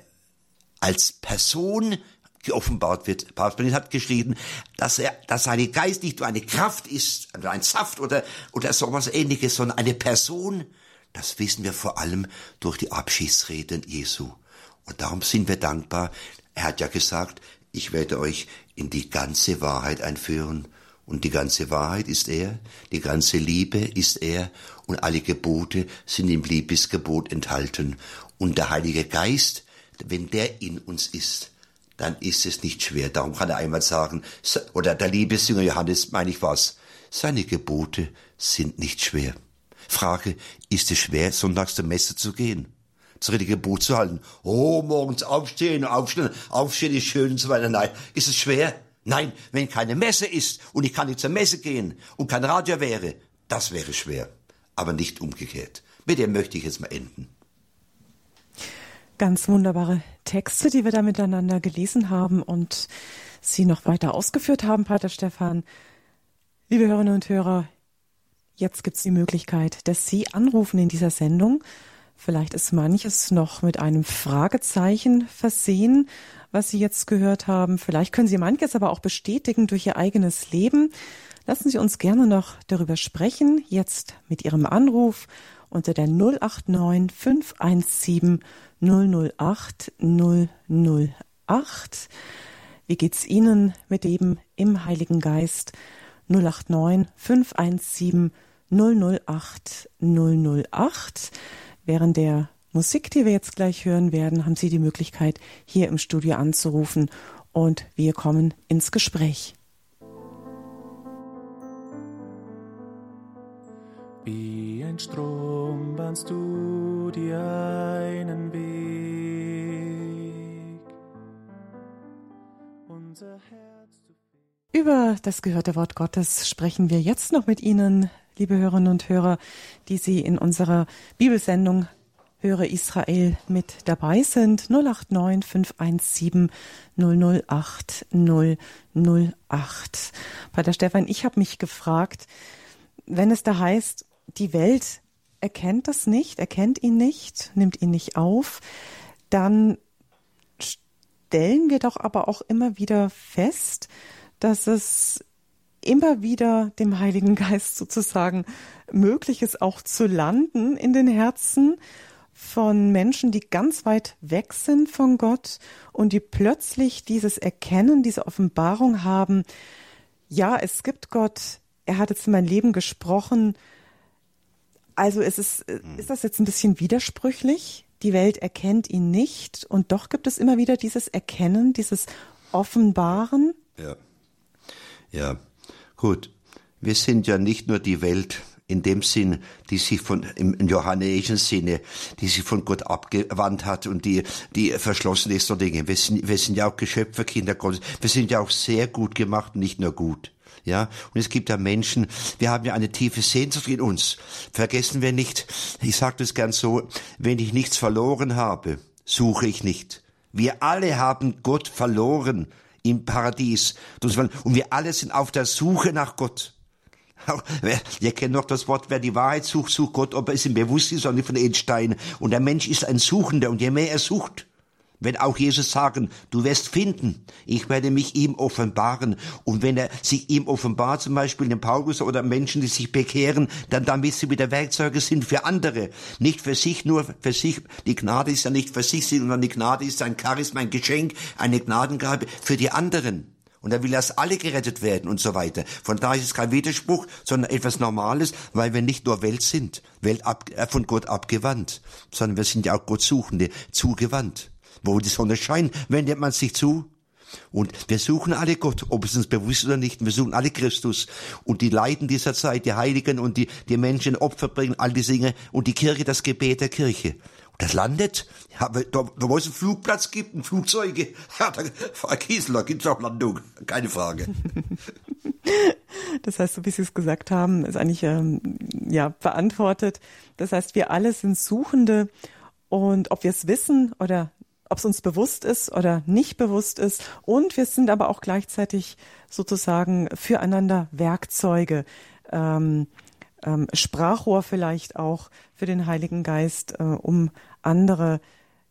Speaker 2: als Person geoffenbart wird. Papst Benedikt hat geschrieben, dass er, dass seine Geist nicht nur eine Kraft ist, ein Saft oder, oder sowas ähnliches, sondern eine Person. Das wissen wir vor allem durch die Abschiedsreden Jesu. Und darum sind wir dankbar. Er hat ja gesagt, ich werde euch in die ganze Wahrheit einführen. Und die ganze Wahrheit ist er, die ganze Liebe ist er, und alle Gebote sind im Liebesgebot enthalten. Und der Heilige Geist, wenn der in uns ist, dann ist es nicht schwer. Darum kann er einmal sagen, oder der Liebesjünger Johannes, meine ich was, seine Gebote sind nicht schwer. Frage, ist es schwer, sonntags zur Messe zu gehen? Das richtige Gebot zu halten. Oh, morgens aufstehen, aufstehen, aufstehen ist schön und so weiter. Nein, ist es schwer? Nein, wenn keine Messe ist und ich kann nicht zur Messe gehen und kein Radio wäre, das wäre schwer. Aber nicht umgekehrt. Mit dem möchte ich jetzt mal enden.
Speaker 1: Ganz wunderbare Texte, die wir da miteinander gelesen haben und Sie noch weiter ausgeführt haben, Pater Stefan. Liebe Hörerinnen und Hörer, jetzt gibt es die Möglichkeit, dass Sie anrufen in dieser Sendung. Vielleicht ist manches noch mit einem Fragezeichen versehen, was Sie jetzt gehört haben. Vielleicht können Sie manches aber auch bestätigen durch Ihr eigenes Leben. Lassen Sie uns gerne noch darüber sprechen, jetzt mit Ihrem Anruf unter der 089 517 008 008. Wie geht's Ihnen mit dem im Heiligen Geist? 089 517 008 008. Während der Musik, die wir jetzt gleich hören werden, haben Sie die Möglichkeit, hier im Studio anzurufen und wir kommen ins Gespräch.
Speaker 3: Wie ein Strom bahnst du dir einen Weg.
Speaker 1: Unser Herz Über das gehörte Wort Gottes sprechen wir jetzt noch mit Ihnen, liebe Hörerinnen und Hörer, die Sie in unserer Bibelsendung Höre Israel mit dabei sind. 089 517 008 008. Pater Stefan, ich habe mich gefragt, wenn es da heißt, die Welt erkennt das nicht, erkennt ihn nicht, nimmt ihn nicht auf, dann stellen wir doch aber auch immer wieder fest, dass es immer wieder dem Heiligen Geist sozusagen möglich ist, auch zu landen in den Herzen von Menschen, die ganz weit weg sind von Gott und die plötzlich dieses Erkennen, diese Offenbarung haben, ja, es gibt Gott, er hat jetzt in mein Leben gesprochen, also ist es, hm. ist das jetzt ein bisschen widersprüchlich? Die Welt erkennt ihn nicht und doch gibt es immer wieder dieses Erkennen, dieses Offenbaren.
Speaker 2: Ja. Ja. Gut. Wir sind ja nicht nur die Welt in dem Sinn, die sich von, im johannäischen Sinne, die sich von Gott abgewandt hat und die, die verschlossen ist der Dinge. Wir sind, wir sind ja auch Geschöpfe, Kinder Gottes. Wir sind ja auch sehr gut gemacht, nicht nur gut. Ja, und es gibt ja Menschen, wir haben ja eine tiefe Sehnsucht in uns. Vergessen wir nicht, ich sage das gern so, wenn ich nichts verloren habe, suche ich nicht. Wir alle haben Gott verloren im Paradies. Und wir alle sind auf der Suche nach Gott. Wir kennen noch das Wort, wer die Wahrheit sucht, sucht Gott, ob er es im Bewusstsein ist nicht von Edelstein. Und der Mensch ist ein Suchender und je mehr er sucht, wenn auch Jesus sagen, du wirst finden, ich werde mich ihm offenbaren. Und wenn er sich ihm offenbart, zum Beispiel den Paulus oder Menschen, die sich bekehren, dann damit sie wieder Werkzeuge sind für andere. Nicht für sich, nur für sich. Die Gnade ist ja nicht für sich, sondern die Gnade ist ein Charisma, ein Geschenk, eine Gnadengabe für die anderen. Und er will, dass alle gerettet werden und so weiter. Von daher ist es kein Widerspruch, sondern etwas Normales, weil wir nicht nur Welt sind, Welt ab, äh, von Gott abgewandt, sondern wir sind ja auch Gott Suchende, zugewandt. Wo die Sonne scheint, wendet man sich zu. Und wir suchen alle Gott, ob es uns bewusst ist oder nicht. Wir suchen alle Christus. Und die Leiden dieser Zeit, die Heiligen und die, die Menschen Opfer bringen, all diese Dinge. Und die Kirche, das Gebet der Kirche. Und das landet, ja, da, wo es einen Flugplatz gibt, ein Flugzeuge, [laughs] ja, da, Frau Kiesel, da gibt's auch Landung. Keine Frage.
Speaker 1: Das heißt, so wie Sie es gesagt haben, ist eigentlich ähm, ja, beantwortet. Das heißt, wir alle sind Suchende und ob wir es wissen oder ob es uns bewusst ist oder nicht bewusst ist. Und wir sind aber auch gleichzeitig sozusagen füreinander Werkzeuge, ähm, ähm, Sprachrohr vielleicht auch für den Heiligen Geist, äh, um andere,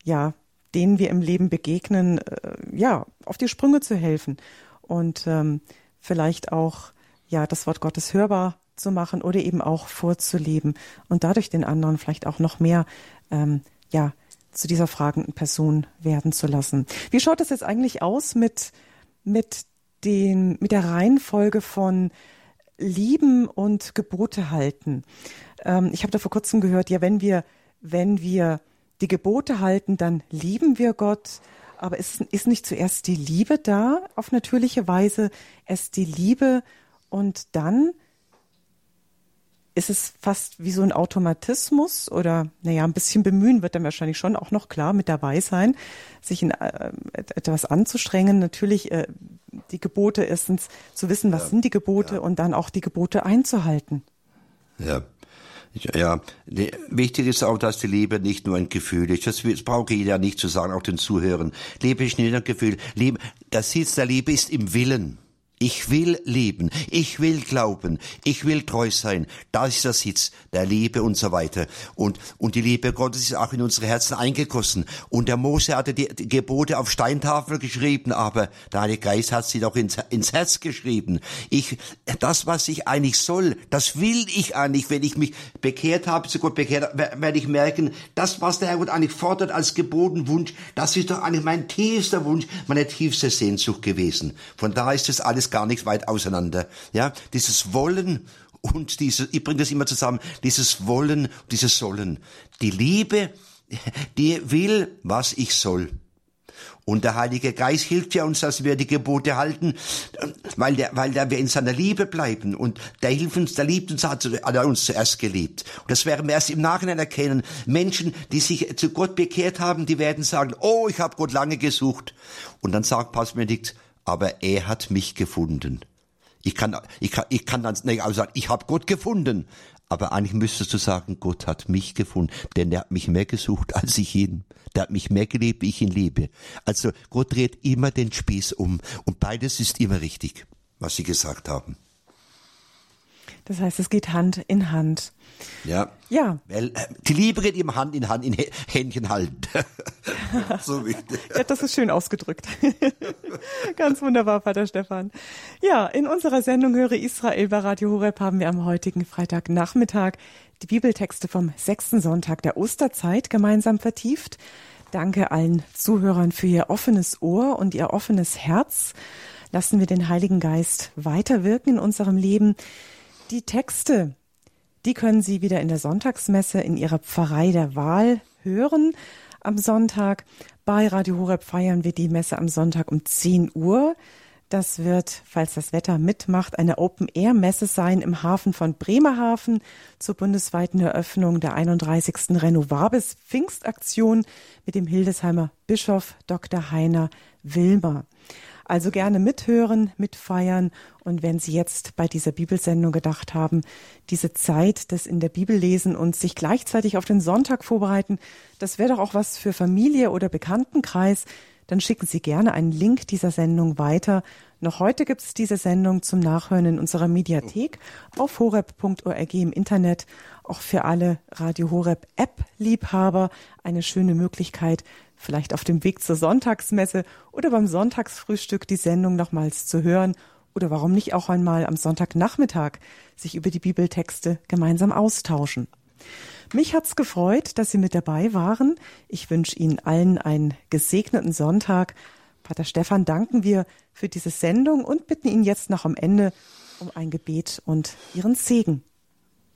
Speaker 1: ja, denen wir im Leben begegnen, äh, ja, auf die Sprünge zu helfen und ähm, vielleicht auch, ja, das Wort Gottes hörbar zu machen oder eben auch vorzuleben und dadurch den anderen vielleicht auch noch mehr, ähm, ja, zu dieser fragenden Person werden zu lassen. Wie schaut es jetzt eigentlich aus mit, mit den, mit der Reihenfolge von Lieben und Gebote halten? Ähm, ich habe da vor kurzem gehört, ja, wenn wir, wenn wir die Gebote halten, dann lieben wir Gott. Aber ist, ist nicht zuerst die Liebe da auf natürliche Weise, erst die Liebe und dann ist es fast wie so ein Automatismus oder naja, ein bisschen bemühen wird dann wahrscheinlich schon auch noch klar mit dabei sein, sich in äh, etwas anzustrengen. Natürlich äh, die Gebote erstens zu wissen, was ja, sind die Gebote ja. und dann auch die Gebote einzuhalten.
Speaker 2: Ja. Ja, wichtig ist auch, dass die Liebe nicht nur ein Gefühl ist. Das, das braucht jeder nicht zu sagen, auch den Zuhörern. Liebe ist nicht ein Gefühl. Liebe, der Sitz der Liebe ist im Willen. Ich will leben, ich will glauben, ich will treu sein. Da ist der Sitz der Liebe und so weiter. Und, und die Liebe Gottes ist auch in unsere Herzen eingegossen. Und der Mose hatte die, die Gebote auf Steintafel geschrieben, aber der Heilige Geist hat sie doch ins, ins Herz geschrieben. Ich, das, was ich eigentlich soll, das will ich eigentlich, wenn ich mich bekehrt habe, zu Gott bekehrt, werde ich merken, das, was der Herr Gott eigentlich fordert als Gebotenwunsch, das ist doch eigentlich mein tiefster Wunsch, meine tiefste Sehnsucht gewesen. Von da ist es alles gar nicht weit auseinander. Ja, dieses Wollen und dieses, ich bringe das immer zusammen, dieses Wollen, dieses Sollen. Die Liebe, die will, was ich soll. Und der Heilige Geist hilft ja uns, dass wir die Gebote halten, weil, der, weil der wir in seiner Liebe bleiben. Und der hilft uns, der liebt uns, hat, er uns zuerst geliebt. Und das werden wir erst im Nachhinein erkennen. Menschen, die sich zu Gott bekehrt haben, die werden sagen, oh, ich habe Gott lange gesucht. Und dann sagt Pastor Benedikt, aber er hat mich gefunden. Ich kann, ich kann, ich kann dann nicht auch sagen, ich habe Gott gefunden. Aber eigentlich müsstest du sagen, Gott hat mich gefunden, denn er hat mich mehr gesucht als ich ihn. Der hat mich mehr geliebt, wie ich ihn liebe. Also Gott dreht immer den Spieß um und beides ist immer richtig, was Sie gesagt haben.
Speaker 1: Das heißt, es geht Hand in Hand.
Speaker 2: Ja.
Speaker 1: Ja.
Speaker 2: Weil äh, die Liebe geht immer Hand in Hand in Händchen halten. [laughs]
Speaker 1: so wichtig. ja, das ist schön ausgedrückt. [laughs] Ganz wunderbar, Vater Stefan. Ja, in unserer Sendung Höre Israel bei Radio Horeb haben wir am heutigen Freitagnachmittag die Bibeltexte vom sechsten Sonntag der Osterzeit gemeinsam vertieft. Danke allen Zuhörern für ihr offenes Ohr und ihr offenes Herz. Lassen wir den Heiligen Geist weiterwirken in unserem Leben. Die Texte, die können Sie wieder in der Sonntagsmesse in Ihrer Pfarrei der Wahl hören. Am Sonntag bei Radio Horeb feiern wir die Messe am Sonntag um 10 Uhr. Das wird, falls das Wetter mitmacht, eine Open-Air-Messe sein im Hafen von Bremerhaven zur bundesweiten Eröffnung der 31. Renovabis Pfingstaktion mit dem Hildesheimer Bischof Dr. Heiner Wilmer. Also gerne mithören, mitfeiern und wenn Sie jetzt bei dieser Bibelsendung gedacht haben, diese Zeit des in der Bibel lesen und sich gleichzeitig auf den Sonntag vorbereiten, das wäre doch auch was für Familie oder Bekanntenkreis, dann schicken Sie gerne einen Link dieser Sendung weiter. Noch heute gibt es diese Sendung zum Nachhören in unserer Mediathek auf horeb.org im Internet. Auch für alle Radio Horeb App Liebhaber eine schöne Möglichkeit, vielleicht auf dem Weg zur Sonntagsmesse oder beim Sonntagsfrühstück die Sendung nochmals zu hören oder warum nicht auch einmal am Sonntagnachmittag sich über die Bibeltexte gemeinsam austauschen. Mich hat's gefreut, dass Sie mit dabei waren. Ich wünsche Ihnen allen einen gesegneten Sonntag. Pater Stefan danken wir für diese Sendung und bitten ihn jetzt noch am Ende um ein Gebet und Ihren Segen.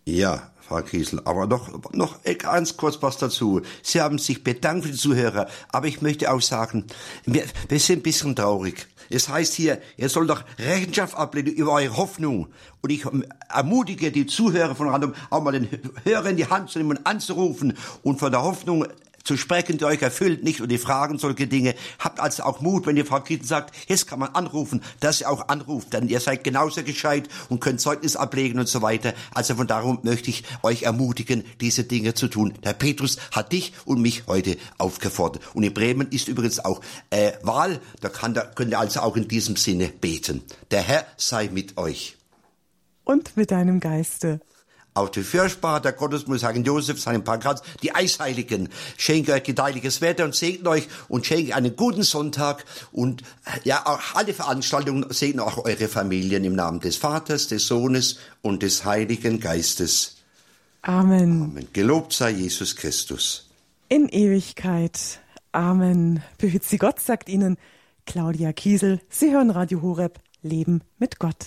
Speaker 2: Ja, Frau Kiesel, aber noch, noch ganz kurz was dazu. Sie haben sich bedankt für die Zuhörer, aber ich möchte auch sagen, wir, wir sind ein bisschen traurig. Es heißt hier, ihr sollt doch Rechenschaft ablegen über eure Hoffnung. Und ich ermutige die Zuhörer von Random auch mal den Hörer in die Hand zu nehmen und anzurufen und von der Hoffnung zu sprechen, die euch erfüllt, nicht und die fragen solche Dinge. Habt also auch Mut, wenn ihr Frau Kieten sagt, jetzt kann man anrufen, dass ihr auch anruft, denn ihr seid genauso gescheit und könnt Zeugnis ablegen und so weiter. Also von darum möchte ich euch ermutigen, diese Dinge zu tun. Der Petrus hat dich und mich heute aufgefordert. Und in Bremen ist übrigens auch äh, Wahl, da, kann, da könnt ihr also auch in diesem Sinne beten. Der Herr sei mit euch.
Speaker 1: Und mit deinem Geiste.
Speaker 2: Auch die Fürstbar, der Gottesmutter sagen Josef, seinen Pankraz, die Eisheiligen, schenke euch gedeihliches Wetter und segne euch und schenke einen guten Sonntag und ja, auch alle Veranstaltungen segne auch eure Familien im Namen des Vaters, des Sohnes und des Heiligen Geistes.
Speaker 1: Amen.
Speaker 2: Amen. Gelobt sei Jesus Christus.
Speaker 1: In Ewigkeit. Amen. Behüt Sie Gott, sagt Ihnen Claudia Kiesel. Sie hören Radio Horeb. Leben mit Gott.